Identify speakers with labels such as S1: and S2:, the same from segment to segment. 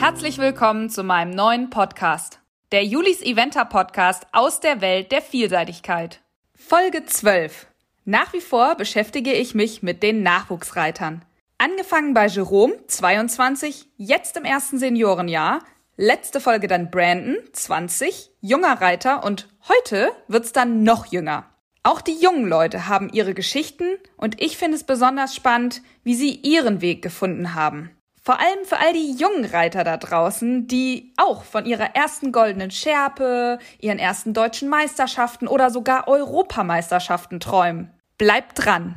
S1: Herzlich willkommen zu meinem neuen Podcast, der Julis Eventer Podcast aus der Welt der Vielseitigkeit. Folge 12. Nach wie vor beschäftige ich mich mit den Nachwuchsreitern. Angefangen bei Jerome, 22, jetzt im ersten Seniorenjahr, letzte Folge dann Brandon, 20, junger Reiter und heute wird's dann noch jünger. Auch die jungen Leute haben ihre Geschichten und ich finde es besonders spannend, wie sie ihren Weg gefunden haben. Vor allem für all die jungen Reiter da draußen, die auch von ihrer ersten goldenen Schärpe, ihren ersten deutschen Meisterschaften oder sogar Europameisterschaften träumen. Bleibt dran!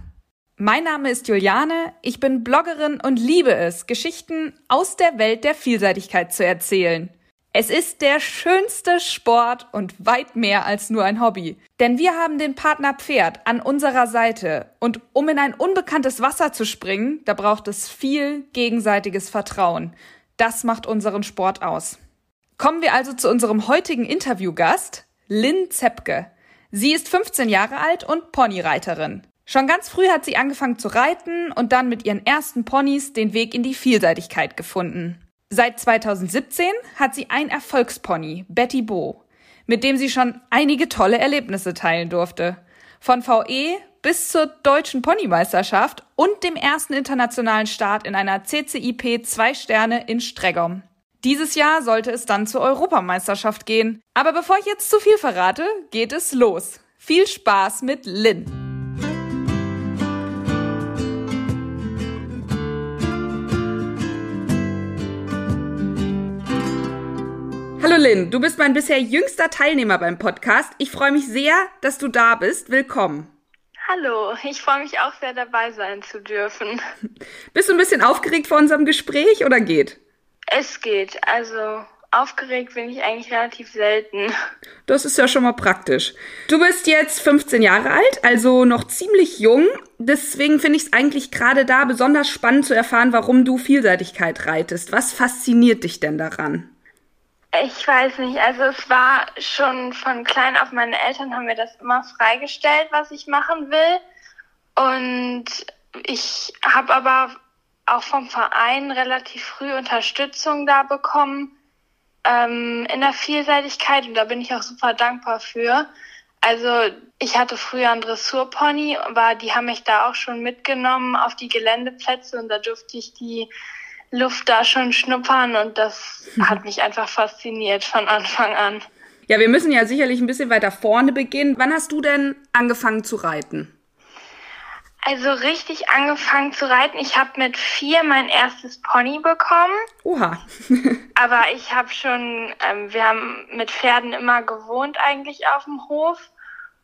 S1: Mein Name ist Juliane, ich bin Bloggerin und liebe es, Geschichten aus der Welt der Vielseitigkeit zu erzählen. Es ist der schönste Sport und weit mehr als nur ein Hobby. Denn wir haben den Partner Pferd an unserer Seite. Und um in ein unbekanntes Wasser zu springen, da braucht es viel gegenseitiges Vertrauen. Das macht unseren Sport aus. Kommen wir also zu unserem heutigen Interviewgast, Lynn Zepke. Sie ist 15 Jahre alt und Ponyreiterin. Schon ganz früh hat sie angefangen zu reiten und dann mit ihren ersten Ponys den Weg in die Vielseitigkeit gefunden. Seit 2017 hat sie ein Erfolgspony, Betty Bo, mit dem sie schon einige tolle Erlebnisse teilen durfte. Von VE bis zur deutschen Ponymeisterschaft und dem ersten internationalen Start in einer CCIP 2 Sterne in Streggom. Dieses Jahr sollte es dann zur Europameisterschaft gehen. Aber bevor ich jetzt zu viel verrate, geht es los. Viel Spaß mit Lynn. Lynn, du bist mein bisher jüngster Teilnehmer beim Podcast. Ich freue mich sehr, dass du da bist. Willkommen.
S2: Hallo, ich freue mich auch sehr dabei sein zu dürfen.
S1: Bist du ein bisschen aufgeregt vor unserem Gespräch oder geht?
S2: Es geht. Also aufgeregt bin ich eigentlich relativ selten.
S1: Das ist ja schon mal praktisch. Du bist jetzt 15 Jahre alt, also noch ziemlich jung. Deswegen finde ich es eigentlich gerade da besonders spannend zu erfahren, warum du Vielseitigkeit reitest. Was fasziniert dich denn daran?
S2: Ich weiß nicht, also es war schon von klein auf, meine Eltern haben mir das immer freigestellt, was ich machen will. Und ich habe aber auch vom Verein relativ früh Unterstützung da bekommen ähm, in der Vielseitigkeit und da bin ich auch super dankbar für. Also ich hatte früher einen Dressurpony, aber die haben mich da auch schon mitgenommen auf die Geländeplätze und da durfte ich die Luft da schon schnuppern und das hat mich einfach fasziniert von Anfang an.
S1: Ja, wir müssen ja sicherlich ein bisschen weiter vorne beginnen. Wann hast du denn angefangen zu reiten?
S2: Also richtig angefangen zu reiten. Ich habe mit vier mein erstes Pony bekommen.
S1: Oha.
S2: Aber ich habe schon, ähm, wir haben mit Pferden immer gewohnt eigentlich auf dem Hof.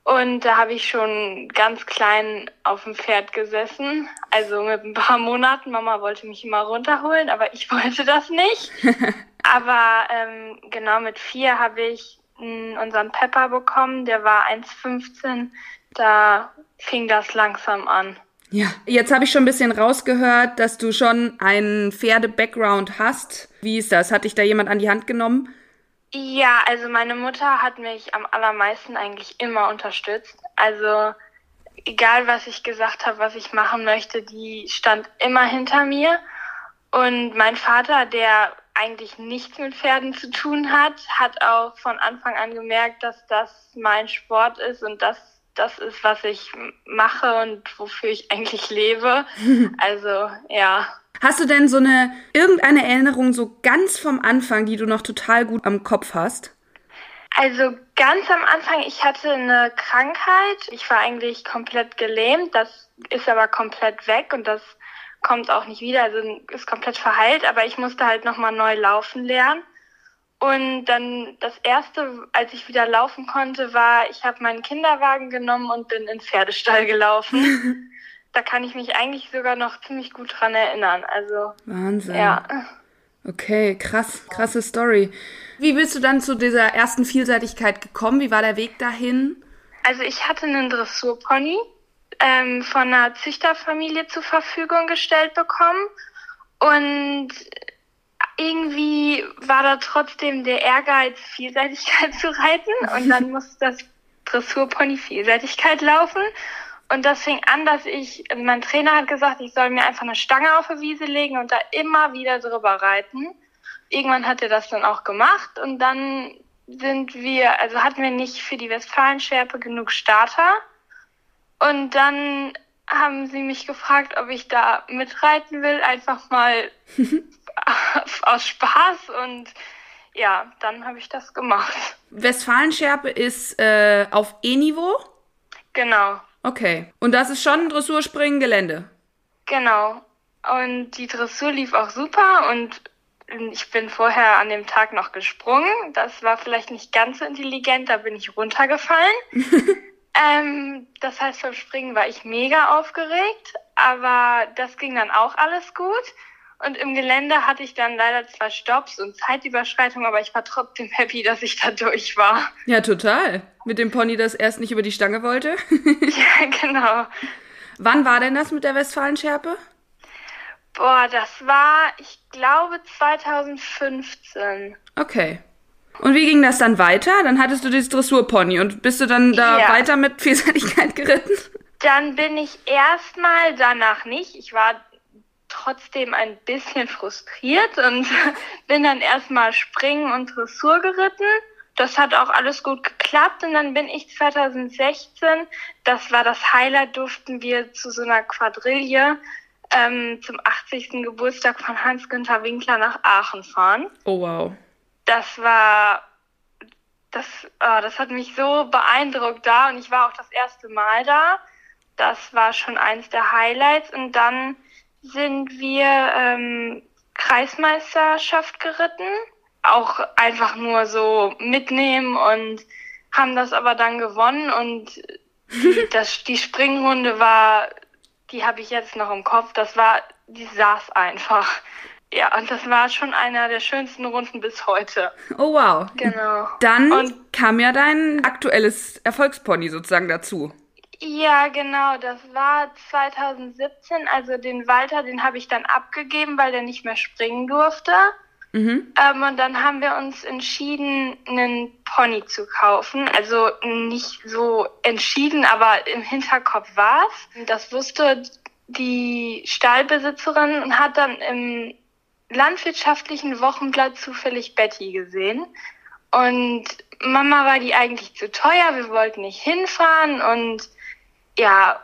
S2: Und da habe ich schon ganz klein auf dem Pferd gesessen. Also mit ein paar Monaten. Mama wollte mich immer runterholen, aber ich wollte das nicht. aber ähm, genau mit vier habe ich unseren Pepper bekommen. Der war 1,15. Da fing das langsam an.
S1: Ja, jetzt habe ich schon ein bisschen rausgehört, dass du schon einen Pferde-Background hast. Wie ist das? Hat dich da jemand an die Hand genommen?
S2: Ja, also meine Mutter hat mich am allermeisten eigentlich immer unterstützt. Also egal, was ich gesagt habe, was ich machen möchte, die stand immer hinter mir. Und mein Vater, der eigentlich nichts mit Pferden zu tun hat, hat auch von Anfang an gemerkt, dass das mein Sport ist und dass das ist, was ich mache und wofür ich eigentlich lebe. Also ja.
S1: Hast du denn so eine irgendeine Erinnerung so ganz vom Anfang, die du noch total gut am Kopf hast?
S2: Also ganz am Anfang, ich hatte eine Krankheit. Ich war eigentlich komplett gelähmt. Das ist aber komplett weg und das kommt auch nicht wieder. Also ist komplett verheilt. Aber ich musste halt nochmal neu laufen lernen. Und dann das erste, als ich wieder laufen konnte, war, ich habe meinen Kinderwagen genommen und bin in Pferdestall gelaufen. da kann ich mich eigentlich sogar noch ziemlich gut dran erinnern. Also
S1: Wahnsinn.
S2: Ja.
S1: Okay, krass, krasse Story. Wie bist du dann zu dieser ersten Vielseitigkeit gekommen? Wie war der Weg dahin?
S2: Also ich hatte einen Dressurpony ähm, von einer Züchterfamilie zur Verfügung gestellt bekommen und irgendwie war da trotzdem der Ehrgeiz, Vielseitigkeit zu reiten und dann musste das Dressurpony Vielseitigkeit laufen und das fing an, dass ich, mein Trainer hat gesagt, ich soll mir einfach eine Stange auf die Wiese legen und da immer wieder drüber reiten. irgendwann hat er das dann auch gemacht und dann sind wir, also hatten wir nicht für die Westfalenschärpe genug Starter. Und dann haben sie mich gefragt, ob ich da mitreiten will, einfach mal aus Spaß und ja, dann habe ich das gemacht.
S1: Westfalenschärpe ist äh, auf E-Niveau?
S2: Genau.
S1: Okay. Und das ist schon Dressurspringen Gelände?
S2: Genau. Und die Dressur lief auch super und ich bin vorher an dem Tag noch gesprungen. Das war vielleicht nicht ganz so intelligent, da bin ich runtergefallen. ähm, das heißt, beim Springen war ich mega aufgeregt, aber das ging dann auch alles gut. Und im Gelände hatte ich dann leider zwei Stops und Zeitüberschreitung, aber ich war trotzdem happy, dass ich da durch war.
S1: Ja, total. Mit dem Pony, das erst nicht über die Stange wollte.
S2: ja, genau.
S1: Wann war denn das mit der Westfalenschärpe?
S2: Boah, das war, ich glaube, 2015.
S1: Okay. Und wie ging das dann weiter? Dann hattest du dieses Dressurpony und bist du dann da ja. weiter mit Vielseitigkeit geritten?
S2: Dann bin ich erstmal danach nicht. Ich war trotzdem ein bisschen frustriert und bin dann erstmal Springen und Dressur geritten. Das hat auch alles gut geklappt und dann bin ich 2016, das war das Highlight, durften wir zu so einer Quadrille ähm, zum 80. Geburtstag von Hans-Günther Winkler nach Aachen fahren.
S1: Oh wow.
S2: Das war, das, oh, das hat mich so beeindruckt da und ich war auch das erste Mal da. Das war schon eins der Highlights und dann sind wir ähm, Kreismeisterschaft geritten. Auch einfach nur so mitnehmen und haben das aber dann gewonnen und die, das, die Springrunde war, die habe ich jetzt noch im Kopf, das war, die saß einfach. Ja, und das war schon einer der schönsten Runden bis heute.
S1: Oh wow.
S2: Genau.
S1: Dann und kam ja dein aktuelles Erfolgspony sozusagen dazu.
S2: Ja, genau. Das war 2017. Also den Walter, den habe ich dann abgegeben, weil der nicht mehr springen durfte. Mhm. Ähm, und dann haben wir uns entschieden, einen Pony zu kaufen. Also nicht so entschieden, aber im Hinterkopf war's. Das wusste die Stallbesitzerin und hat dann im landwirtschaftlichen Wochenblatt zufällig Betty gesehen. Und Mama war die eigentlich zu teuer, wir wollten nicht hinfahren und ja,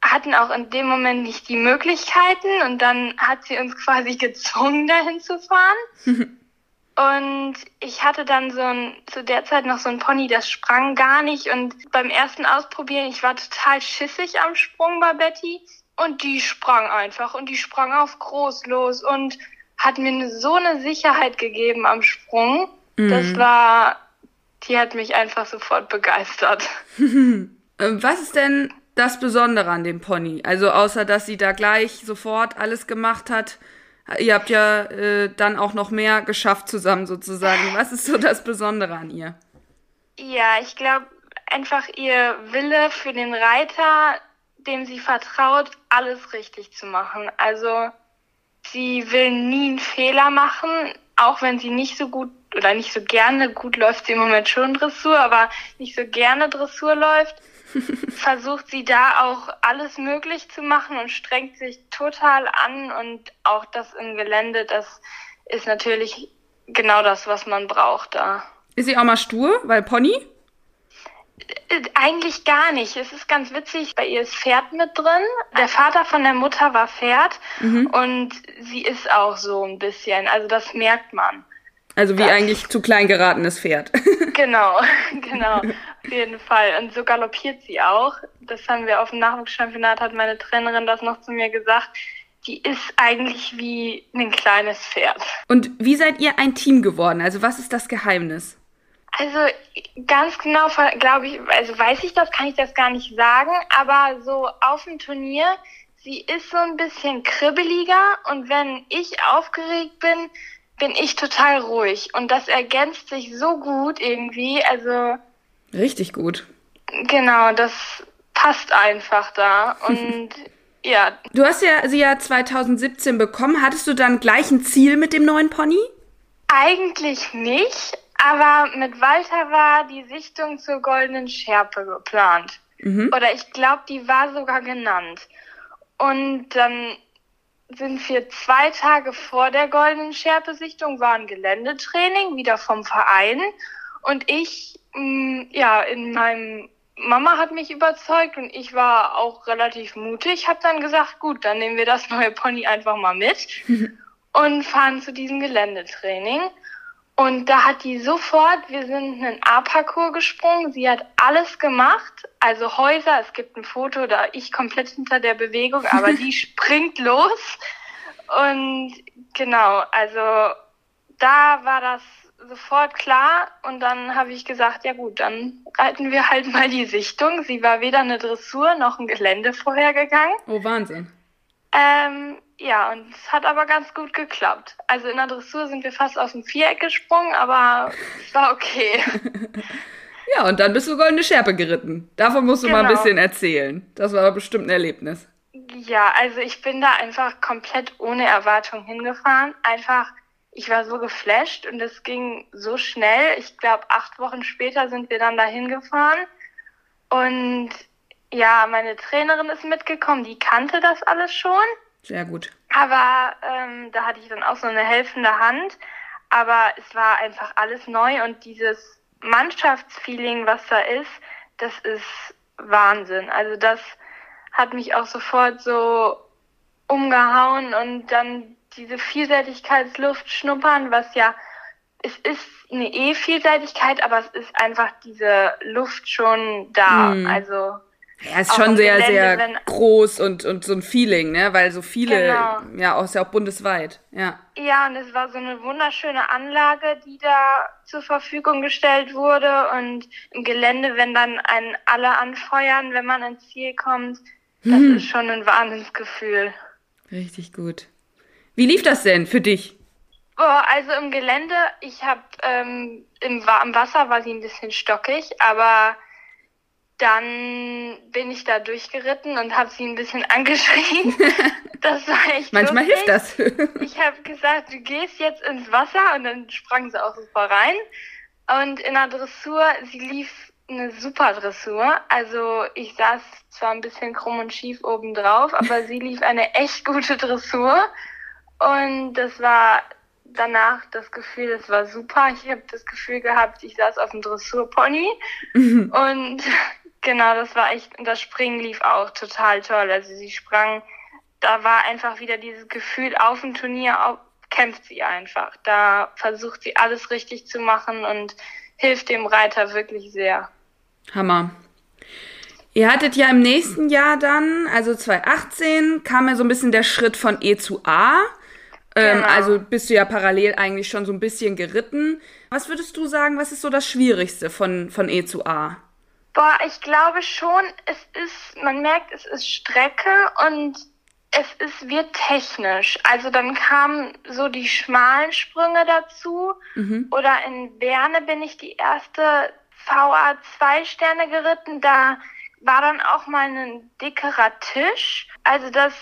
S2: hatten auch in dem Moment nicht die Möglichkeiten und dann hat sie uns quasi gezwungen, dahin zu fahren. und ich hatte dann so ein, zu der Zeit noch so ein Pony, das sprang gar nicht und beim ersten Ausprobieren, ich war total schissig am Sprung bei Betty und die sprang einfach und die sprang auf groß los und hat mir so eine Sicherheit gegeben am Sprung. Mhm. Das war, die hat mich einfach sofort begeistert.
S1: Was ist denn das Besondere an dem Pony? Also außer, dass sie da gleich sofort alles gemacht hat. Ihr habt ja äh, dann auch noch mehr geschafft zusammen sozusagen. Was ist so das Besondere an ihr?
S2: Ja, ich glaube einfach ihr Wille für den Reiter, dem sie vertraut, alles richtig zu machen. Also sie will nie einen Fehler machen, auch wenn sie nicht so gut oder nicht so gerne, gut läuft sie im Moment schon Dressur, aber nicht so gerne Dressur läuft versucht sie da auch alles möglich zu machen und strengt sich total an und auch das im Gelände, das ist natürlich genau das, was man braucht da.
S1: Ist sie auch mal stur, weil Pony?
S2: Äh, eigentlich gar nicht. Es ist ganz witzig, bei ihr ist Pferd mit drin. Der Vater von der Mutter war Pferd mhm. und sie ist auch so ein bisschen. Also das merkt man.
S1: Also wie das. eigentlich zu klein geratenes Pferd.
S2: genau, genau. Auf jeden Fall. Und so galoppiert sie auch. Das haben wir auf dem Nachwuchschampionat, hat meine Trainerin das noch zu mir gesagt. Die ist eigentlich wie ein kleines Pferd.
S1: Und wie seid ihr ein Team geworden? Also was ist das Geheimnis?
S2: Also ganz genau, glaube ich, also weiß ich das, kann ich das gar nicht sagen, aber so auf dem Turnier, sie ist so ein bisschen kribbeliger und wenn ich aufgeregt bin, bin ich total ruhig und das ergänzt sich so gut irgendwie, also
S1: richtig gut.
S2: Genau, das passt einfach da und ja.
S1: Du hast ja sie ja 2017 bekommen. Hattest du dann gleich ein Ziel mit dem neuen Pony?
S2: Eigentlich nicht, aber mit Walter war die Sichtung zur goldenen Schärpe geplant. Mhm. Oder ich glaube, die war sogar genannt. Und dann sind wir zwei Tage vor der Goldenen Scherpe-Sichtung, war ein Geländetraining, wieder vom Verein. Und ich, mh, mm, ja, in meinem Mama hat mich überzeugt und ich war auch relativ mutig. Hab dann gesagt, gut, dann nehmen wir das neue Pony einfach mal mit und fahren zu diesem Geländetraining. Und da hat die sofort, wir sind einen A-Parcours gesprungen, sie hat alles gemacht, also Häuser, es gibt ein Foto, da ich komplett hinter der Bewegung, aber die springt los. Und genau, also da war das sofort klar und dann habe ich gesagt, ja gut, dann reiten wir halt mal die Sichtung. Sie war weder eine Dressur noch ein Gelände vorhergegangen.
S1: Oh, Wahnsinn.
S2: Ähm, ja, und es hat aber ganz gut geklappt. Also in der Dressur sind wir fast aus dem Viereck gesprungen, aber es war okay.
S1: ja, und dann bist du Goldene Schärpe geritten. Davon musst du genau. mal ein genau. bisschen erzählen. Das war bestimmt ein Erlebnis.
S2: Ja, also ich bin da einfach komplett ohne Erwartung hingefahren. Einfach ich war so geflasht und es ging so schnell. Ich glaube, acht Wochen später sind wir dann dahin gefahren. Und ja, meine Trainerin ist mitgekommen, die kannte das alles schon.
S1: Sehr gut.
S2: Aber ähm, da hatte ich dann auch so eine helfende Hand. Aber es war einfach alles neu und dieses Mannschaftsfeeling, was da ist, das ist Wahnsinn. Also das hat mich auch sofort so umgehauen und dann diese Vielseitigkeitsluft schnuppern, was ja, es ist eine E-Vielseitigkeit, aber es ist einfach diese Luft schon da. Mhm. Also
S1: ja, ist schon sehr, Gelände, sehr wenn, groß und, und so ein Feeling, ne? Weil so viele, genau. ja, auch, ist ja auch bundesweit, ja.
S2: Ja, und es war so eine wunderschöne Anlage, die da zur Verfügung gestellt wurde. Und im Gelände, wenn dann einen alle anfeuern, wenn man ins Ziel kommt, das hm. ist schon ein Wahnsinnsgefühl.
S1: Richtig gut. Wie lief das denn für dich?
S2: Oh, also im Gelände, ich habe ähm, im, im Wasser war sie ein bisschen stockig, aber dann bin ich da durchgeritten und habe sie ein bisschen angeschrien. Das war echt
S1: Manchmal
S2: lustig.
S1: hilft das.
S2: ich habe gesagt, du gehst jetzt ins Wasser und dann sprang sie auch super rein. Und in der Dressur, sie lief eine super Dressur. Also ich saß zwar ein bisschen krumm und schief oben drauf, aber sie lief eine echt gute Dressur. Und das war danach das Gefühl, es war super. Ich habe das Gefühl gehabt, ich saß auf dem Dressurpony. Mhm. Und genau, das war echt, und das Springen lief auch total toll. Also sie sprang, da war einfach wieder dieses Gefühl, auf dem Turnier auf, kämpft sie einfach. Da versucht sie alles richtig zu machen und hilft dem Reiter wirklich sehr.
S1: Hammer. Ihr hattet ja im nächsten Jahr dann, also 2018, kam ja so ein bisschen der Schritt von E zu A. Ähm, genau. Also bist du ja parallel eigentlich schon so ein bisschen geritten. Was würdest du sagen, was ist so das Schwierigste von, von E zu A?
S2: Boah, ich glaube schon, es ist, man merkt, es ist Strecke und es ist, wird technisch. Also dann kamen so die schmalen Sprünge dazu. Mhm. Oder in Berne bin ich die erste VA 2 Sterne geritten. Da war dann auch mal ein dickerer Tisch. Also das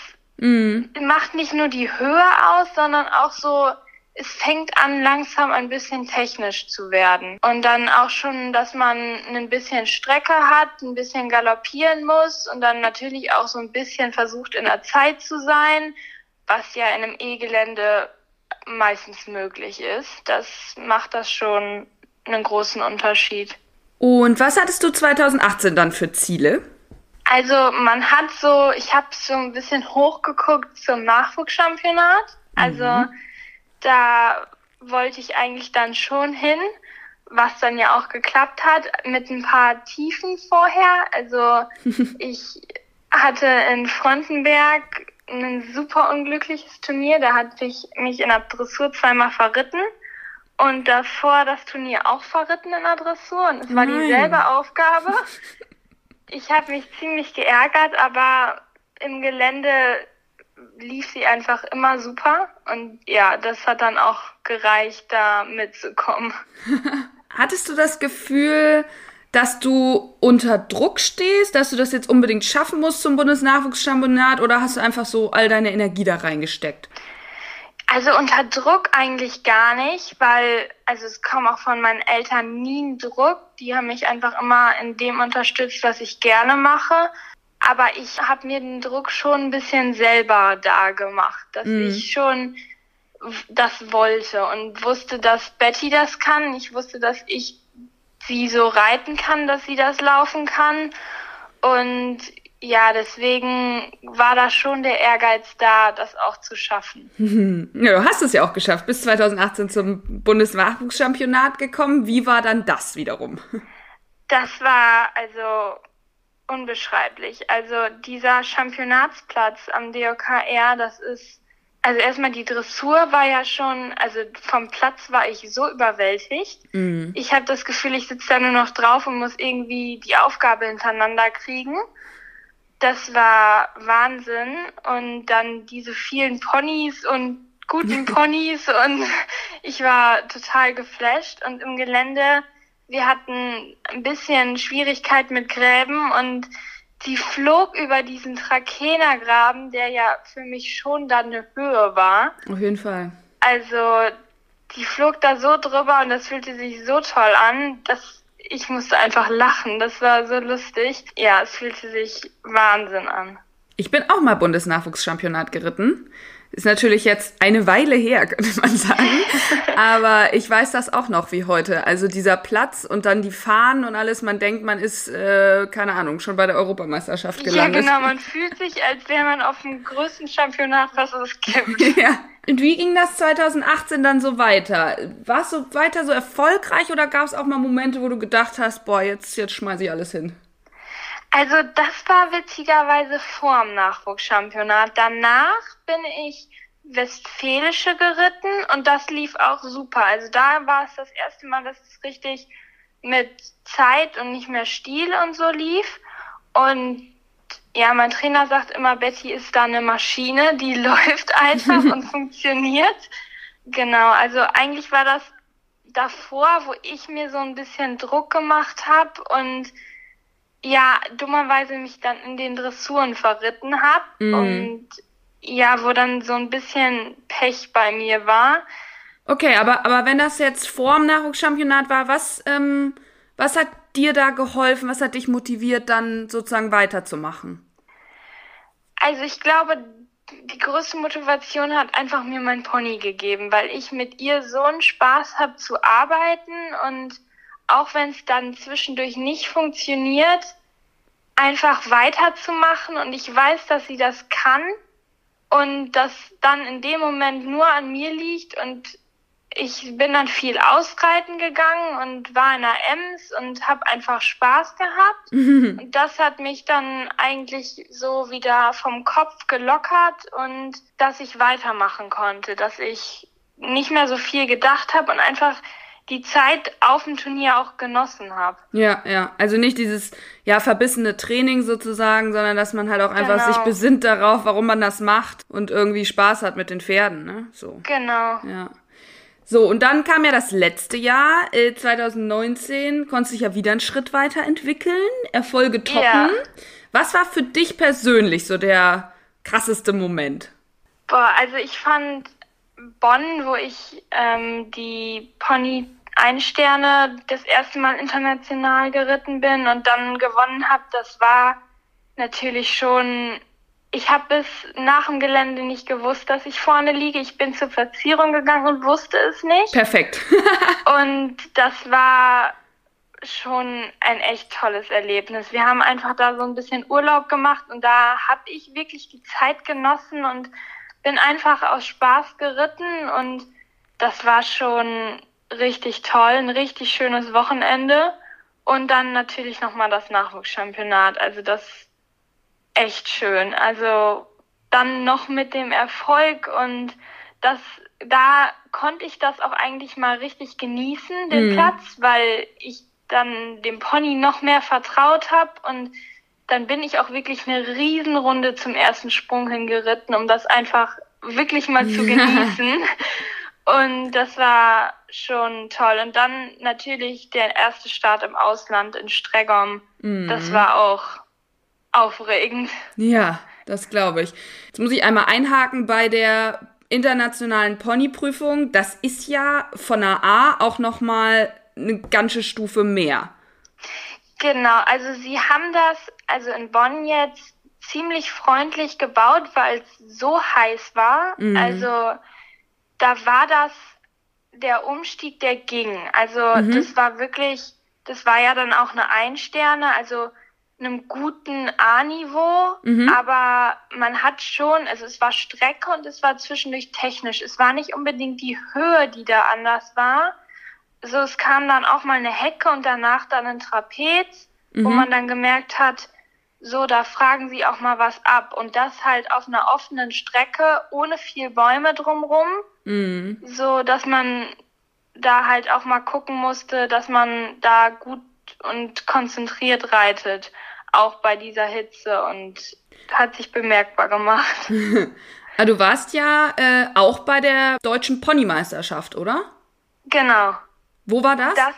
S2: Mhm. Macht nicht nur die Höhe aus, sondern auch so, es fängt an, langsam ein bisschen technisch zu werden. Und dann auch schon, dass man ein bisschen Strecke hat, ein bisschen galoppieren muss und dann natürlich auch so ein bisschen versucht, in der Zeit zu sein, was ja in einem E-Gelände meistens möglich ist. Das macht das schon einen großen Unterschied.
S1: Und was hattest du 2018 dann für Ziele?
S2: Also man hat so, ich habe so ein bisschen hochgeguckt zum Nachwuchschampionat. Also mhm. Da wollte ich eigentlich dann schon hin, was dann ja auch geklappt hat, mit ein paar Tiefen vorher. Also ich hatte in Frontenberg ein super unglückliches Turnier. Da hatte ich mich in der Dressur zweimal verritten und davor das Turnier auch verritten in der Dressur. Und es war dieselbe Aufgabe. Ich habe mich ziemlich geärgert, aber im Gelände lief sie einfach immer super. Und ja, das hat dann auch gereicht, da mitzukommen.
S1: Hattest du das Gefühl, dass du unter Druck stehst, dass du das jetzt unbedingt schaffen musst zum Bundesnachwuchschampionat oder hast du einfach so all deine Energie da reingesteckt?
S2: Also unter Druck eigentlich gar nicht, weil, also es kam auch von meinen Eltern nie ein Druck. Die haben mich einfach immer in dem unterstützt, was ich gerne mache. Aber ich habe mir den Druck schon ein bisschen selber da gemacht, dass mhm. ich schon das wollte und wusste, dass Betty das kann. Ich wusste, dass ich sie so reiten kann, dass sie das laufen kann. Und ja, deswegen war da schon der Ehrgeiz da, das auch zu schaffen.
S1: Ja, du hast es ja auch geschafft. Bis 2018 zum Bundesnachwuchschampionat gekommen. Wie war dann das wiederum?
S2: Das war also unbeschreiblich. Also dieser Championatsplatz am DOKR, das ist also erstmal die Dressur war ja schon, also vom Platz war ich so überwältigt. Mhm. Ich habe das Gefühl, ich sitze da nur noch drauf und muss irgendwie die Aufgabe hintereinander kriegen. Das war Wahnsinn. Und dann diese vielen Ponys und guten Ponys und ich war total geflasht. Und im Gelände, wir hatten ein bisschen Schwierigkeit mit Gräben und die flog über diesen Trakehnergraben, der ja für mich schon dann eine Höhe war.
S1: Auf jeden Fall.
S2: Also, die flog da so drüber und das fühlte sich so toll an, dass ich musste einfach lachen. Das war so lustig. Ja, es fühlte sich Wahnsinn an.
S1: Ich bin auch mal Bundesnachwuchschampionat geritten. Ist natürlich jetzt eine Weile her, könnte man sagen. Aber ich weiß das auch noch wie heute. Also dieser Platz und dann die Fahnen und alles. Man denkt, man ist, äh, keine Ahnung, schon bei der Europameisterschaft gelandet.
S2: Ja, genau. Man fühlt sich, als wäre man auf dem größten Championat, was es gibt.
S1: ja. Und wie ging das 2018 dann so weiter? War es so weiter so erfolgreich oder gab es auch mal Momente, wo du gedacht hast, boah, jetzt, jetzt schmeiße ich alles hin?
S2: Also das war witzigerweise vor dem Nachwuchschampionat. Danach bin ich Westfälische geritten und das lief auch super. Also da war es das erste Mal, dass es richtig mit Zeit und nicht mehr Stil und so lief. Und ja, mein Trainer sagt immer, Betty ist da eine Maschine, die läuft einfach und funktioniert. Genau, also eigentlich war das davor, wo ich mir so ein bisschen Druck gemacht habe und ja, dummerweise mich dann in den Dressuren verritten habe mm. und ja, wo dann so ein bisschen Pech bei mir war.
S1: Okay, aber, aber wenn das jetzt vor dem Nachwuchschampionat war, was, ähm, was hat dir da geholfen, was hat dich motiviert, dann sozusagen weiterzumachen?
S2: Also ich glaube, die größte Motivation hat einfach mir mein Pony gegeben, weil ich mit ihr so einen Spaß habe zu arbeiten und auch wenn es dann zwischendurch nicht funktioniert, einfach weiterzumachen. Und ich weiß, dass sie das kann und das dann in dem Moment nur an mir liegt und ich bin dann viel ausreiten gegangen und war in der Ems und habe einfach Spaß gehabt. und das hat mich dann eigentlich so wieder vom Kopf gelockert und dass ich weitermachen konnte, dass ich nicht mehr so viel gedacht habe und einfach die Zeit auf dem Turnier auch genossen habe.
S1: Ja, ja. Also nicht dieses ja verbissene Training sozusagen, sondern dass man halt auch einfach genau. sich besinnt darauf, warum man das macht und irgendwie Spaß hat mit den Pferden, ne? So.
S2: Genau.
S1: Ja. So, und dann kam ja das letzte Jahr, äh, 2019, konntest dich ja wieder einen Schritt weiterentwickeln, Erfolge toppen. Ja. Was war für dich persönlich so der krasseste Moment?
S2: Boah, also ich fand Bonn, wo ich ähm, die Pony Einsterne das erste Mal international geritten bin und dann gewonnen habe, das war natürlich schon. Ich habe bis nach dem Gelände nicht gewusst, dass ich vorne liege. Ich bin zur Platzierung gegangen und wusste es nicht.
S1: Perfekt.
S2: und das war schon ein echt tolles Erlebnis. Wir haben einfach da so ein bisschen Urlaub gemacht und da habe ich wirklich die Zeit genossen und bin einfach aus Spaß geritten und das war schon richtig toll, ein richtig schönes Wochenende und dann natürlich nochmal das Nachwuchschampionat. Also das echt schön. Also dann noch mit dem Erfolg und das da konnte ich das auch eigentlich mal richtig genießen, den mhm. Platz, weil ich dann dem Pony noch mehr vertraut habe und dann bin ich auch wirklich eine Riesenrunde zum ersten Sprung hingeritten, um das einfach wirklich mal zu genießen. Und das war schon toll. Und dann natürlich der erste Start im Ausland in Stregom. Mhm. Das war auch aufregend.
S1: Ja, das glaube ich. Jetzt muss ich einmal einhaken bei der internationalen Ponyprüfung. Das ist ja von der A auch noch mal eine ganze Stufe mehr.
S2: Genau, also sie haben das, also in Bonn jetzt ziemlich freundlich gebaut, weil es so heiß war. Mhm. Also da war das der Umstieg, der ging. Also mhm. das war wirklich, das war ja dann auch eine Einsterne, also einem guten A-Niveau, mhm. aber man hat schon, also es war Strecke und es war zwischendurch technisch. Es war nicht unbedingt die Höhe, die da anders war. So, es kam dann auch mal eine Hecke und danach dann ein Trapez, mhm. wo man dann gemerkt hat, so, da fragen sie auch mal was ab. Und das halt auf einer offenen Strecke, ohne viel Bäume drumrum. Mhm. So, dass man da halt auch mal gucken musste, dass man da gut und konzentriert reitet. Auch bei dieser Hitze und hat sich bemerkbar gemacht.
S1: Ah, du warst ja äh, auch bei der deutschen Ponymeisterschaft, oder?
S2: Genau.
S1: Wo war das?
S2: Das,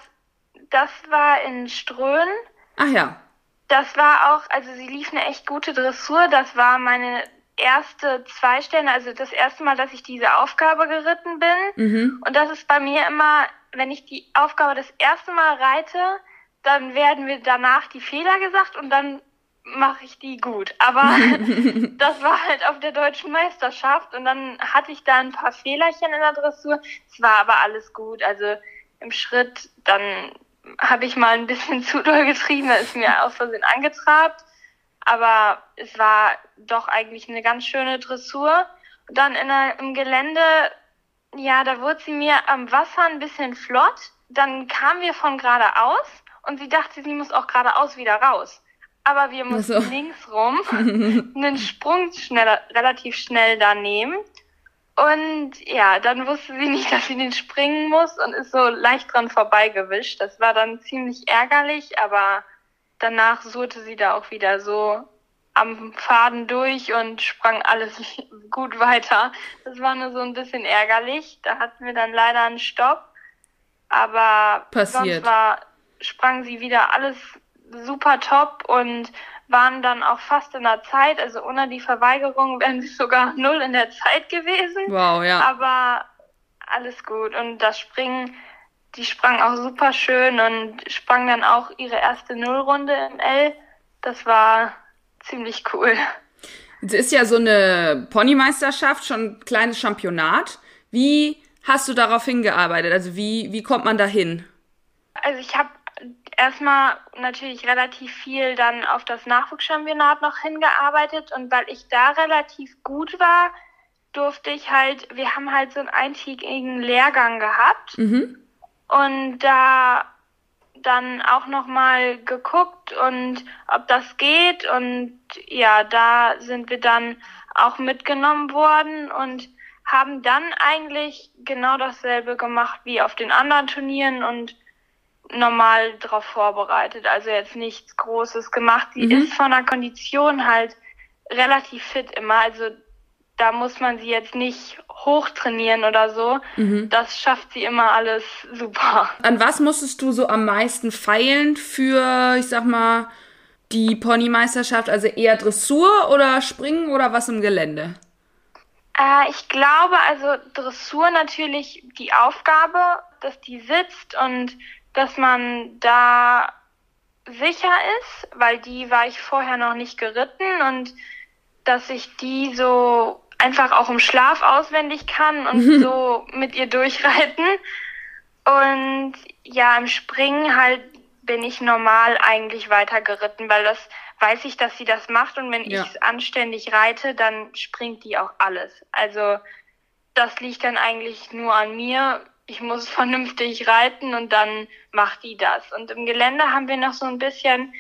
S2: das war in Ströhen.
S1: Ach ja.
S2: Das war auch, also sie lief eine echt gute Dressur. Das war meine erste Zweisterne, also das erste Mal, dass ich diese Aufgabe geritten bin. Mhm. Und das ist bei mir immer, wenn ich die Aufgabe das erste Mal reite, dann werden mir danach die Fehler gesagt und dann mache ich die gut. Aber das war halt auf der deutschen Meisterschaft und dann hatte ich da ein paar Fehlerchen in der Dressur. Es war aber alles gut. Also im Schritt, dann habe ich mal ein bisschen zu doll getrieben, da ist mir aus Versehen angetrabt. Aber es war doch eigentlich eine ganz schöne Dressur. Und dann in der, im Gelände, ja, da wurde sie mir am Wasser ein bisschen flott. Dann kamen wir von geradeaus und sie dachte, sie muss auch geradeaus wieder raus. Aber wir mussten so. links rum einen Sprung schneller, relativ schnell da nehmen. Und ja, dann wusste sie nicht, dass sie den springen muss und ist so leicht dran vorbeigewischt. Das war dann ziemlich ärgerlich, aber danach surrte sie da auch wieder so am Faden durch und sprang alles gut weiter. Das war nur so ein bisschen ärgerlich. Da hatten wir dann leider einen Stopp. Aber
S1: Passiert.
S2: sonst war, sprang sie wieder alles super top und waren dann auch fast in der Zeit. Also ohne die Verweigerung wären sie sogar null in der Zeit gewesen.
S1: Wow, ja.
S2: Aber alles gut. Und das Springen, die sprang auch super schön und sprang dann auch ihre erste Nullrunde im L. Das war ziemlich cool.
S1: Es ist ja so eine Ponymeisterschaft, schon ein kleines Championat. Wie hast du darauf hingearbeitet? Also wie, wie kommt man da hin?
S2: Also ich habe erstmal natürlich relativ viel dann auf das Nachwuchschampionat noch hingearbeitet. Und weil ich da relativ gut war, durfte ich halt, wir haben halt so einen eintägigen Lehrgang gehabt. Mhm. und da dann auch nochmal geguckt und ob das geht. Und ja, da sind wir dann auch mitgenommen worden und haben dann eigentlich genau dasselbe gemacht wie auf den anderen Turnieren und normal darauf vorbereitet. Also jetzt nichts Großes gemacht. Sie mhm. ist von der Kondition halt relativ fit immer. Also da muss man sie jetzt nicht hochtrainieren oder so. Mhm. Das schafft sie immer alles super.
S1: An was musstest du so am meisten feilen für, ich sag mal, die Ponymeisterschaft? Also eher Dressur oder Springen oder was im Gelände?
S2: Äh, ich glaube, also Dressur natürlich die Aufgabe, dass die sitzt und dass man da sicher ist, weil die war ich vorher noch nicht geritten und dass ich die so einfach auch im Schlaf auswendig kann und so mit ihr durchreiten. Und ja, im Springen halt bin ich normal eigentlich weiter geritten, weil das weiß ich, dass sie das macht und wenn ja. ich anständig reite, dann springt die auch alles. Also das liegt dann eigentlich nur an mir ich muss vernünftig reiten und dann macht die das. Und im Gelände haben wir noch so ein bisschen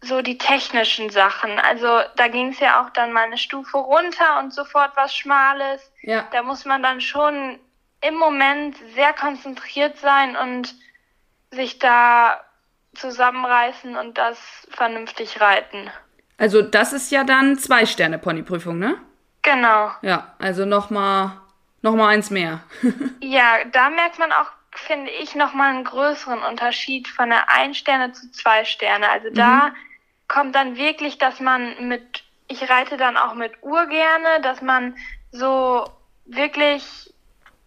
S2: so die technischen Sachen. Also da ging es ja auch dann mal eine Stufe runter und sofort was Schmales. Ja. Da muss man dann schon im Moment sehr konzentriert sein und sich da zusammenreißen und das vernünftig reiten.
S1: Also das ist ja dann zwei Sterne Ponyprüfung, ne?
S2: Genau.
S1: Ja, also nochmal noch mal eins mehr.
S2: ja, da merkt man auch, finde ich, noch mal einen größeren Unterschied von der ein Sterne zu zwei Sterne. Also mhm. da kommt dann wirklich, dass man mit, ich reite dann auch mit Uhr gerne, dass man so wirklich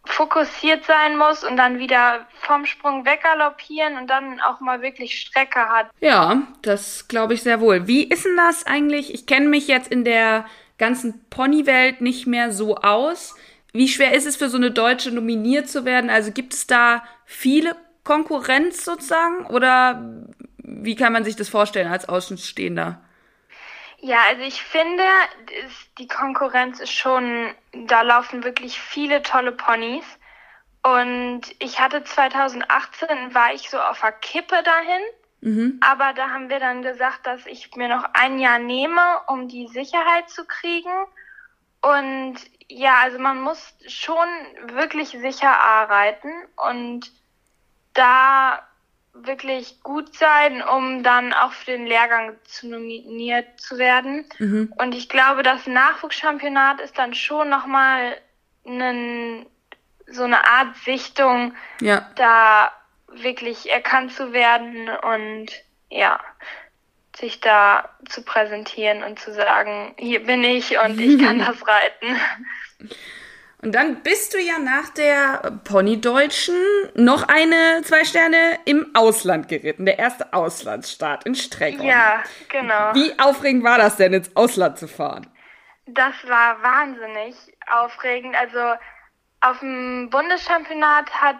S2: fokussiert sein muss und dann wieder vom Sprung weggaloppieren und dann auch mal wirklich Strecke hat.
S1: Ja, das glaube ich sehr wohl. Wie ist denn das eigentlich? Ich kenne mich jetzt in der ganzen Ponywelt nicht mehr so aus. Wie schwer ist es für so eine Deutsche nominiert zu werden? Also gibt es da viele Konkurrenz sozusagen oder wie kann man sich das vorstellen als Außenstehender?
S2: Ja, also ich finde, die Konkurrenz ist schon, da laufen wirklich viele tolle Ponys. Und ich hatte 2018, war ich so auf der Kippe dahin. Mhm. Aber da haben wir dann gesagt, dass ich mir noch ein Jahr nehme, um die Sicherheit zu kriegen. Und ja, also man muss schon wirklich sicher arbeiten und da wirklich gut sein, um dann auch für den Lehrgang zu nominiert zu werden. Mhm. Und ich glaube, das Nachwuchschampionat ist dann schon nochmal einen, so eine Art Sichtung, ja. da wirklich erkannt zu werden und ja, sich da zu präsentieren und zu sagen, hier bin ich und ich kann das reiten.
S1: Und dann bist du ja nach der Ponydeutschen noch eine zwei Sterne im Ausland geritten, der erste Auslandsstart in Streckung.
S2: Ja, genau.
S1: Wie aufregend war das denn, ins Ausland zu fahren?
S2: Das war wahnsinnig aufregend. Also auf dem Bundeschampionat hat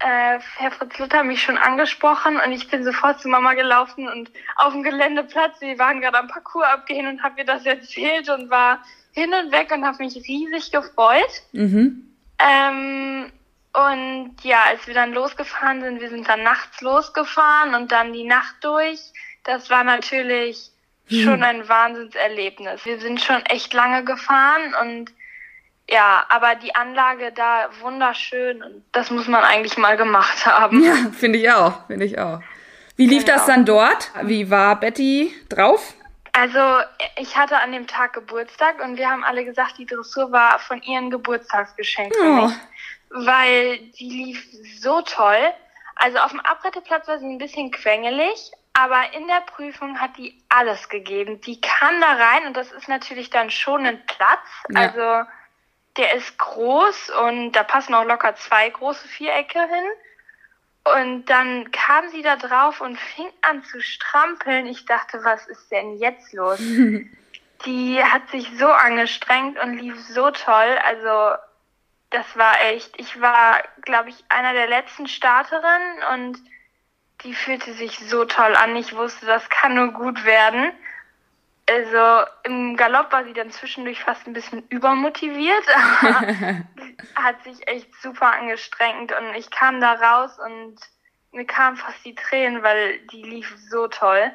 S2: äh, Herr Fritz Luther mich schon angesprochen und ich bin sofort zu Mama gelaufen und auf dem Geländeplatz, wir waren gerade am Parcours abgehen und habe ihr das erzählt und war hin und weg und habe mich riesig gefreut. Mhm. Ähm, und ja, als wir dann losgefahren sind, wir sind dann nachts losgefahren und dann die Nacht durch. Das war natürlich mhm. schon ein Wahnsinnserlebnis. Wir sind schon echt lange gefahren und ja, aber die Anlage da wunderschön und das muss man eigentlich mal gemacht haben.
S1: Ja, finde ich auch, finde ich auch. Wie lief genau. das dann dort? Wie war Betty drauf?
S2: Also ich hatte an dem Tag Geburtstag und wir haben alle gesagt, die Dressur war von ihrem Geburtstagsgeschenk für oh. mich, weil die lief so toll. Also auf dem Abretteplatz war sie ein bisschen quengelig, aber in der Prüfung hat die alles gegeben. Die kann da rein und das ist natürlich dann schon ein Platz. Ja. Also der ist groß und da passen auch locker zwei große Vierecke hin. Und dann kam sie da drauf und fing an zu strampeln. Ich dachte, was ist denn jetzt los? die hat sich so angestrengt und lief so toll. Also das war echt, ich war, glaube ich, einer der letzten Starterinnen und die fühlte sich so toll an. Ich wusste, das kann nur gut werden. Also im Galopp war sie dann zwischendurch fast ein bisschen übermotiviert, aber hat sich echt super angestrengt und ich kam da raus und mir kamen fast die Tränen, weil die lief so toll.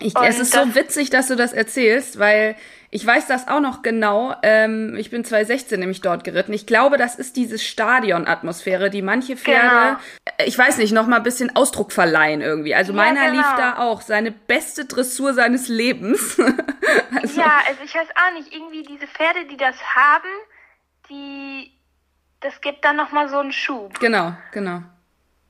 S1: Ich, es ist so witzig, dass du das erzählst, weil ich weiß das auch noch genau. Ähm, ich bin 2016 nämlich dort geritten. Ich glaube, das ist diese Stadionatmosphäre, die manche Pferde, genau. Äh, ich weiß nicht, noch mal ein bisschen Ausdruck verleihen irgendwie. Also ja, meiner genau. lief da auch seine beste Dressur seines Lebens.
S2: also, ja, also ich weiß auch nicht, irgendwie diese Pferde, die das haben, die, das gibt dann noch mal so einen Schub.
S1: Genau, genau.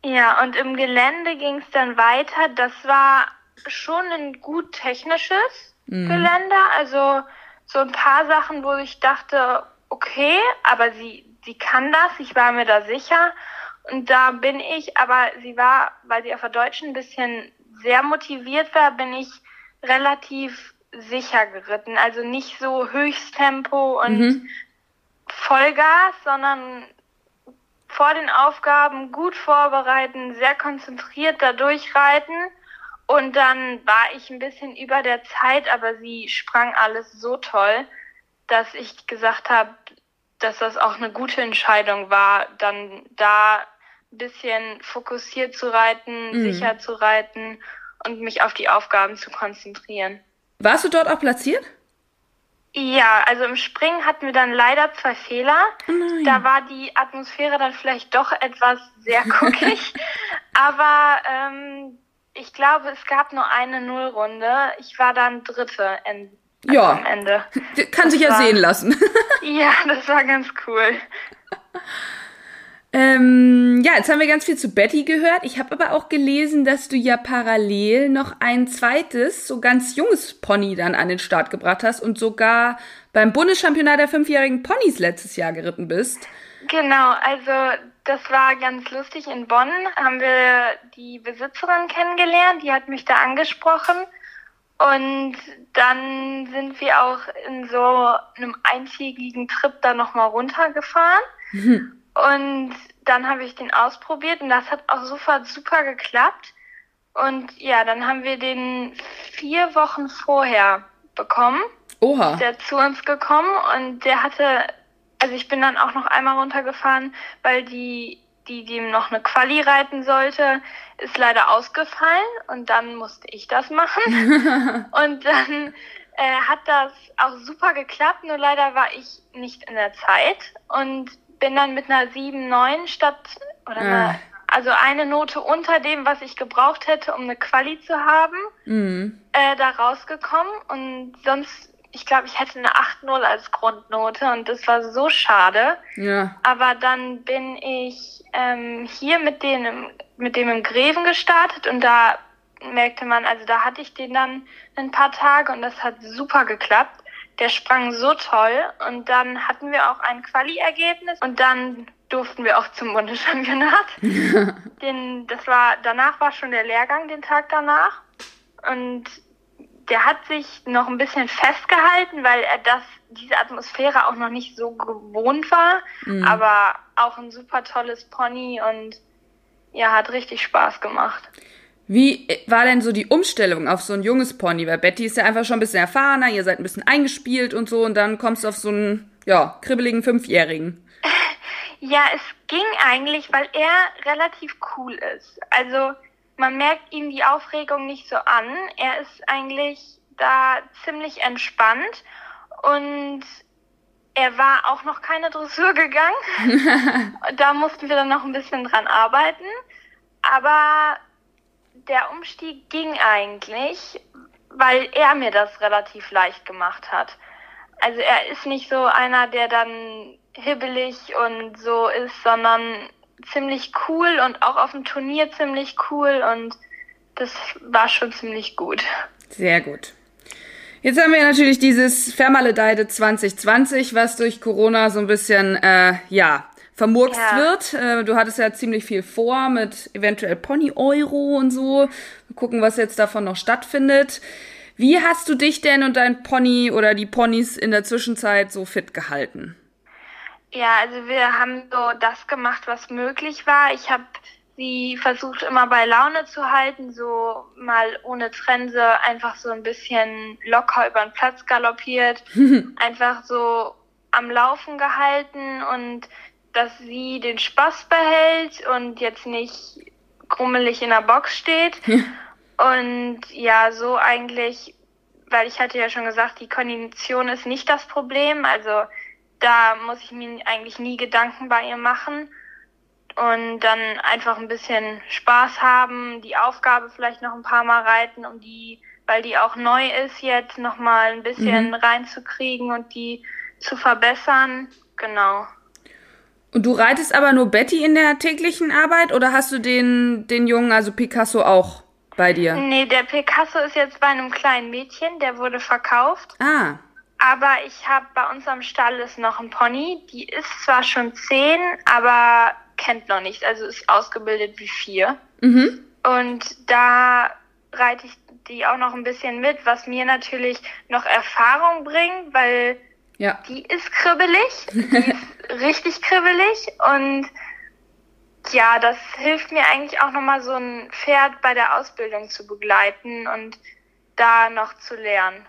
S2: Ja, und im Gelände ging es dann weiter. Das war schon ein gut technisches mhm. Gelände. Also so ein paar Sachen, wo ich dachte, okay, aber sie, sie kann das, ich war mir da sicher. Und da bin ich, aber sie war, weil sie auf der Deutschen ein bisschen sehr motiviert war, bin ich relativ sicher geritten. Also nicht so Höchsttempo und mhm. Vollgas, sondern vor den Aufgaben gut vorbereiten, sehr konzentriert da durchreiten und dann war ich ein bisschen über der Zeit, aber sie sprang alles so toll, dass ich gesagt habe, dass das auch eine gute Entscheidung war, dann da ein bisschen fokussiert zu reiten, mhm. sicher zu reiten und mich auf die Aufgaben zu konzentrieren.
S1: Warst du dort auch platziert?
S2: Ja, also im Springen hatten wir dann leider zwei Fehler. Oh da war die Atmosphäre dann vielleicht doch etwas sehr guckig. aber ähm, ich glaube, es gab nur eine Nullrunde. Ich war dann Dritte in,
S1: also ja. am Ende. Kann das sich ja war, sehen lassen.
S2: ja, das war ganz cool.
S1: Ähm, ja, jetzt haben wir ganz viel zu Betty gehört. Ich habe aber auch gelesen, dass du ja parallel noch ein zweites, so ganz junges Pony dann an den Start gebracht hast und sogar beim Bundeschampionat der fünfjährigen Ponys letztes Jahr geritten bist.
S2: Genau, also das war ganz lustig. In Bonn haben wir die Besitzerin kennengelernt, die hat mich da angesprochen. Und dann sind wir auch in so einem eintägigen Trip da nochmal runtergefahren. Mhm. Und dann habe ich den ausprobiert und das hat auch sofort super geklappt. Und ja, dann haben wir den vier Wochen vorher bekommen.
S1: Oha.
S2: Ist der zu uns gekommen und der hatte, also ich bin dann auch noch einmal runtergefahren, weil die, die dem noch eine Quali reiten sollte, ist leider ausgefallen und dann musste ich das machen. und dann äh, hat das auch super geklappt, nur leider war ich nicht in der Zeit und bin dann mit einer 7, 9 statt oder einer, ah. also eine Note unter dem, was ich gebraucht hätte, um eine Quali zu haben, mhm. äh, da rausgekommen und sonst ich glaube, ich hätte eine 8-0 als Grundnote und das war so schade.
S1: Ja.
S2: Aber dann bin ich ähm, hier mit, den, mit dem im Greven gestartet und da merkte man, also da hatte ich den dann ein paar Tage und das hat super geklappt. Der sprang so toll und dann hatten wir auch ein Quali-Ergebnis und dann durften wir auch zum Bundeschampionat. den, das war, danach war schon der Lehrgang den Tag danach und der hat sich noch ein bisschen festgehalten, weil er das, diese Atmosphäre auch noch nicht so gewohnt war, mhm. aber auch ein super tolles Pony und ja, hat richtig Spaß gemacht.
S1: Wie war denn so die Umstellung auf so ein junges Pony? Weil Betty ist ja einfach schon ein bisschen erfahrener, ihr seid ein bisschen eingespielt und so und dann kommst du auf so einen, ja, kribbeligen Fünfjährigen.
S2: Ja, es ging eigentlich, weil er relativ cool ist. Also man merkt ihm die Aufregung nicht so an. Er ist eigentlich da ziemlich entspannt und er war auch noch keine Dressur gegangen. da mussten wir dann noch ein bisschen dran arbeiten. Aber der Umstieg ging eigentlich, weil er mir das relativ leicht gemacht hat. Also er ist nicht so einer, der dann hibbelig und so ist, sondern ziemlich cool und auch auf dem Turnier ziemlich cool und das war schon ziemlich gut.
S1: Sehr gut. Jetzt haben wir natürlich dieses Vermaledeide 2020, was durch Corona so ein bisschen, äh, ja, vermurkst ja. wird. Äh, du hattest ja ziemlich viel vor mit eventuell Pony-Euro und so. Mal gucken, was jetzt davon noch stattfindet. Wie hast du dich denn und dein Pony oder die Ponys in der Zwischenzeit so fit gehalten?
S2: Ja, also wir haben so das gemacht, was möglich war. Ich habe sie versucht immer bei Laune zu halten, so mal ohne Trense einfach so ein bisschen locker über den Platz galoppiert, einfach so am Laufen gehalten und dass sie den Spaß behält und jetzt nicht grummelig in der Box steht. und ja, so eigentlich, weil ich hatte ja schon gesagt, die Kondition ist nicht das Problem, also da muss ich mir eigentlich nie Gedanken bei ihr machen und dann einfach ein bisschen Spaß haben, die Aufgabe vielleicht noch ein paar Mal reiten, um die, weil die auch neu ist jetzt, noch mal ein bisschen mhm. reinzukriegen und die zu verbessern. Genau.
S1: Und du reitest aber nur Betty in der täglichen Arbeit oder hast du den, den Jungen, also Picasso, auch bei dir?
S2: Nee, der Picasso ist jetzt bei einem kleinen Mädchen, der wurde verkauft.
S1: Ah.
S2: Aber ich habe bei uns am Stall ist noch ein Pony. Die ist zwar schon zehn, aber kennt noch nichts. Also ist ausgebildet wie vier.
S1: Mhm.
S2: Und da reite ich die auch noch ein bisschen mit, was mir natürlich noch Erfahrung bringt, weil
S1: ja.
S2: die ist kribbelig. Die ist richtig kribbelig. Und ja, das hilft mir eigentlich auch nochmal so ein Pferd bei der Ausbildung zu begleiten und da noch zu lernen.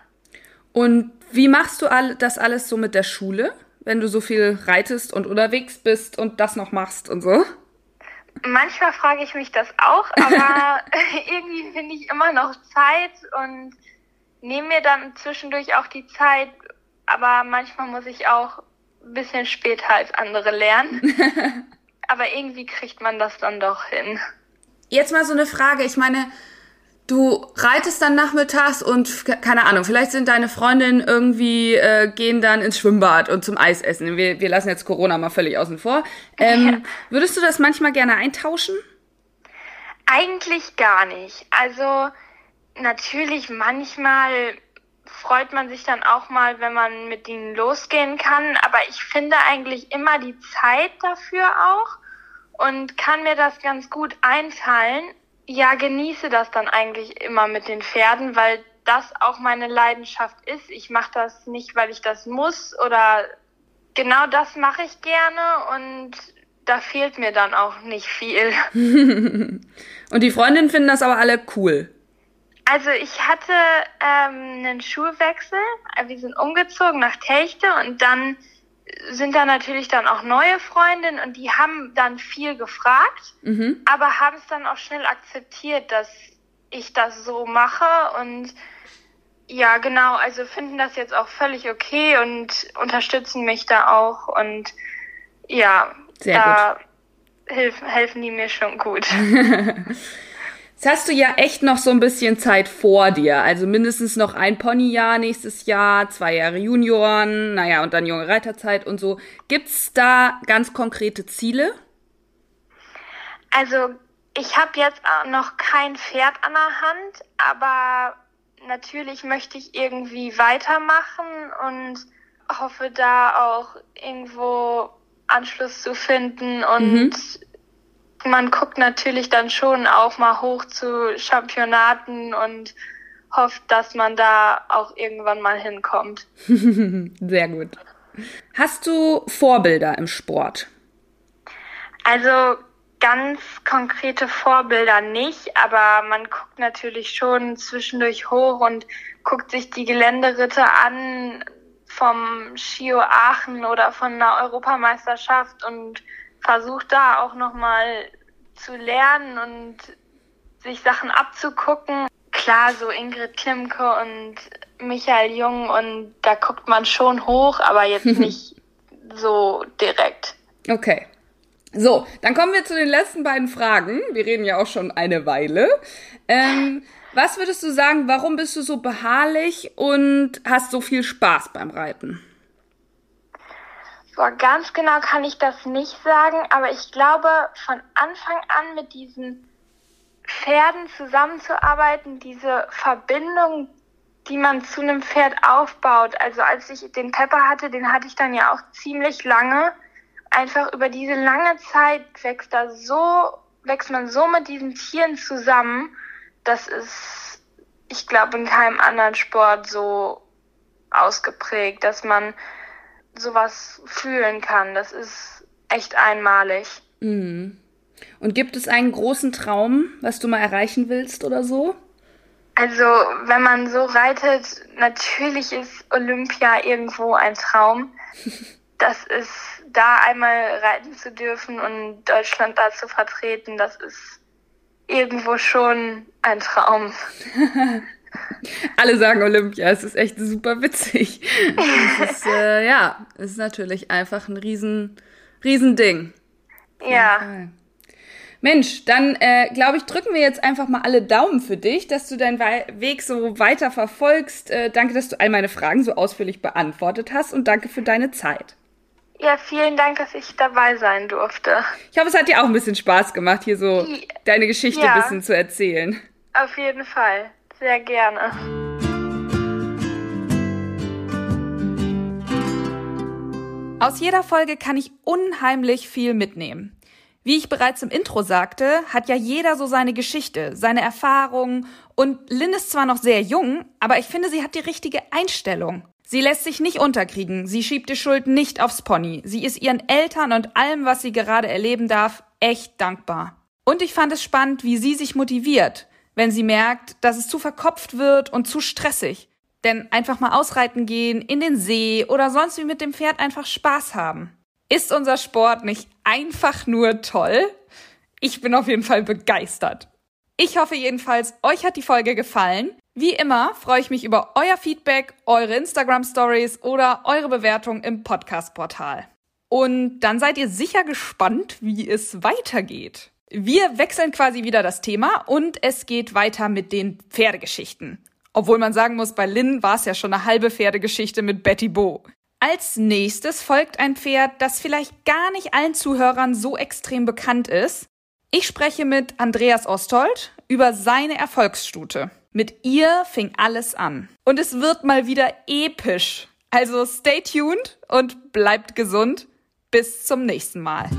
S1: Und wie machst du all, das alles so mit der Schule, wenn du so viel reitest und unterwegs bist und das noch machst und so?
S2: Manchmal frage ich mich das auch, aber irgendwie finde ich immer noch Zeit und nehme mir dann zwischendurch auch die Zeit, aber manchmal muss ich auch ein bisschen später als andere lernen. aber irgendwie kriegt man das dann doch hin.
S1: Jetzt mal so eine Frage. Ich meine, du reitest dann nachmittags und keine Ahnung, vielleicht sind deine Freundinnen irgendwie, äh, gehen dann ins Schwimmbad und zum Eis essen. Wir, wir lassen jetzt Corona mal völlig außen vor. Ähm, ja. Würdest du das manchmal gerne eintauschen?
S2: Eigentlich gar nicht. Also natürlich manchmal freut man sich dann auch mal, wenn man mit ihnen losgehen kann. Aber ich finde eigentlich immer die Zeit dafür auch und kann mir das ganz gut einteilen. Ja, genieße das dann eigentlich immer mit den Pferden, weil das auch meine Leidenschaft ist. Ich mache das nicht, weil ich das muss oder genau das mache ich gerne und da fehlt mir dann auch nicht viel.
S1: und die Freundinnen finden das aber alle cool.
S2: Also ich hatte ähm, einen Schulwechsel. Wir sind umgezogen nach Techte und dann sind da natürlich dann auch neue Freundinnen und die haben dann viel gefragt, mhm. aber haben es dann auch schnell akzeptiert, dass ich das so mache und ja, genau, also finden das jetzt auch völlig okay und unterstützen mich da auch und ja, Sehr da hilf, helfen die mir schon gut.
S1: Jetzt hast du ja echt noch so ein bisschen Zeit vor dir. Also mindestens noch ein Ponyjahr nächstes Jahr, zwei Jahre Junioren, naja, und dann junge Reiterzeit und so. Gibt's da ganz konkrete Ziele?
S2: Also ich habe jetzt noch kein Pferd an der Hand, aber natürlich möchte ich irgendwie weitermachen und hoffe da auch irgendwo Anschluss zu finden und mhm man guckt natürlich dann schon auch mal hoch zu Championaten und hofft, dass man da auch irgendwann mal hinkommt.
S1: Sehr gut. Hast du Vorbilder im Sport?
S2: Also ganz konkrete Vorbilder nicht, aber man guckt natürlich schon zwischendurch hoch und guckt sich die Geländeritte an vom Skio Aachen oder von einer Europameisterschaft und versucht da auch nochmal zu lernen und sich Sachen abzugucken. Klar, so Ingrid Klimke und Michael Jung und da guckt man schon hoch, aber jetzt nicht so direkt.
S1: Okay. So, dann kommen wir zu den letzten beiden Fragen. Wir reden ja auch schon eine Weile. Ähm, was würdest du sagen, warum bist du so beharrlich und hast so viel Spaß beim Reiten?
S2: Boah, ganz genau kann ich das nicht sagen, aber ich glaube, von Anfang an mit diesen Pferden zusammenzuarbeiten, diese Verbindung, die man zu einem Pferd aufbaut. Also als ich den Pepper hatte, den hatte ich dann ja auch ziemlich lange. Einfach über diese lange Zeit wächst da so, wächst man so mit diesen Tieren zusammen. Das ist, ich glaube, in keinem anderen Sport so ausgeprägt, dass man sowas fühlen kann. Das ist echt einmalig.
S1: Mhm. Und gibt es einen großen Traum, was du mal erreichen willst oder so?
S2: Also, wenn man so reitet, natürlich ist Olympia irgendwo ein Traum. Das ist, da einmal reiten zu dürfen und Deutschland da zu vertreten, das ist irgendwo schon ein Traum.
S1: Alle sagen Olympia, es ist echt super witzig. Es ist, äh, ja, es ist natürlich einfach ein riesen, riesen Ding.
S2: Ja.
S1: Mensch, dann äh, glaube ich, drücken wir jetzt einfach mal alle Daumen für dich, dass du deinen Weg so weiter verfolgst. Äh, danke, dass du all meine Fragen so ausführlich beantwortet hast und danke für deine Zeit.
S2: Ja, vielen Dank, dass ich dabei sein durfte.
S1: Ich hoffe, es hat dir auch ein bisschen Spaß gemacht, hier so deine Geschichte ja, ein bisschen zu erzählen.
S2: Auf jeden Fall. Sehr gerne.
S1: Aus jeder Folge kann ich unheimlich viel mitnehmen. Wie ich bereits im Intro sagte, hat ja jeder so seine Geschichte, seine Erfahrungen und Lynn ist zwar noch sehr jung, aber ich finde, sie hat die richtige Einstellung. Sie lässt sich nicht unterkriegen, sie schiebt die Schuld nicht aufs Pony. Sie ist ihren Eltern und allem, was sie gerade erleben darf, echt dankbar. Und ich fand es spannend, wie sie sich motiviert, wenn sie merkt, dass es zu verkopft wird und zu stressig. Denn einfach mal ausreiten gehen, in den See oder sonst wie mit dem Pferd einfach Spaß haben. Ist unser Sport nicht einfach nur toll? Ich bin auf jeden Fall begeistert. Ich hoffe jedenfalls, euch hat die Folge gefallen. Wie immer freue ich mich über euer Feedback, eure Instagram Stories oder eure Bewertung im Podcast-Portal. Und dann seid ihr sicher gespannt, wie es weitergeht. Wir wechseln quasi wieder das Thema und es geht weiter mit den Pferdegeschichten. Obwohl man sagen muss, bei Lynn war es ja schon eine halbe Pferdegeschichte mit Betty Bo. Als nächstes folgt ein Pferd, das vielleicht gar nicht allen Zuhörern so extrem bekannt ist. Ich spreche mit Andreas Ostold über seine Erfolgsstute. Mit ihr fing alles an. Und es wird mal wieder episch. Also stay tuned und bleibt gesund. Bis zum nächsten Mal.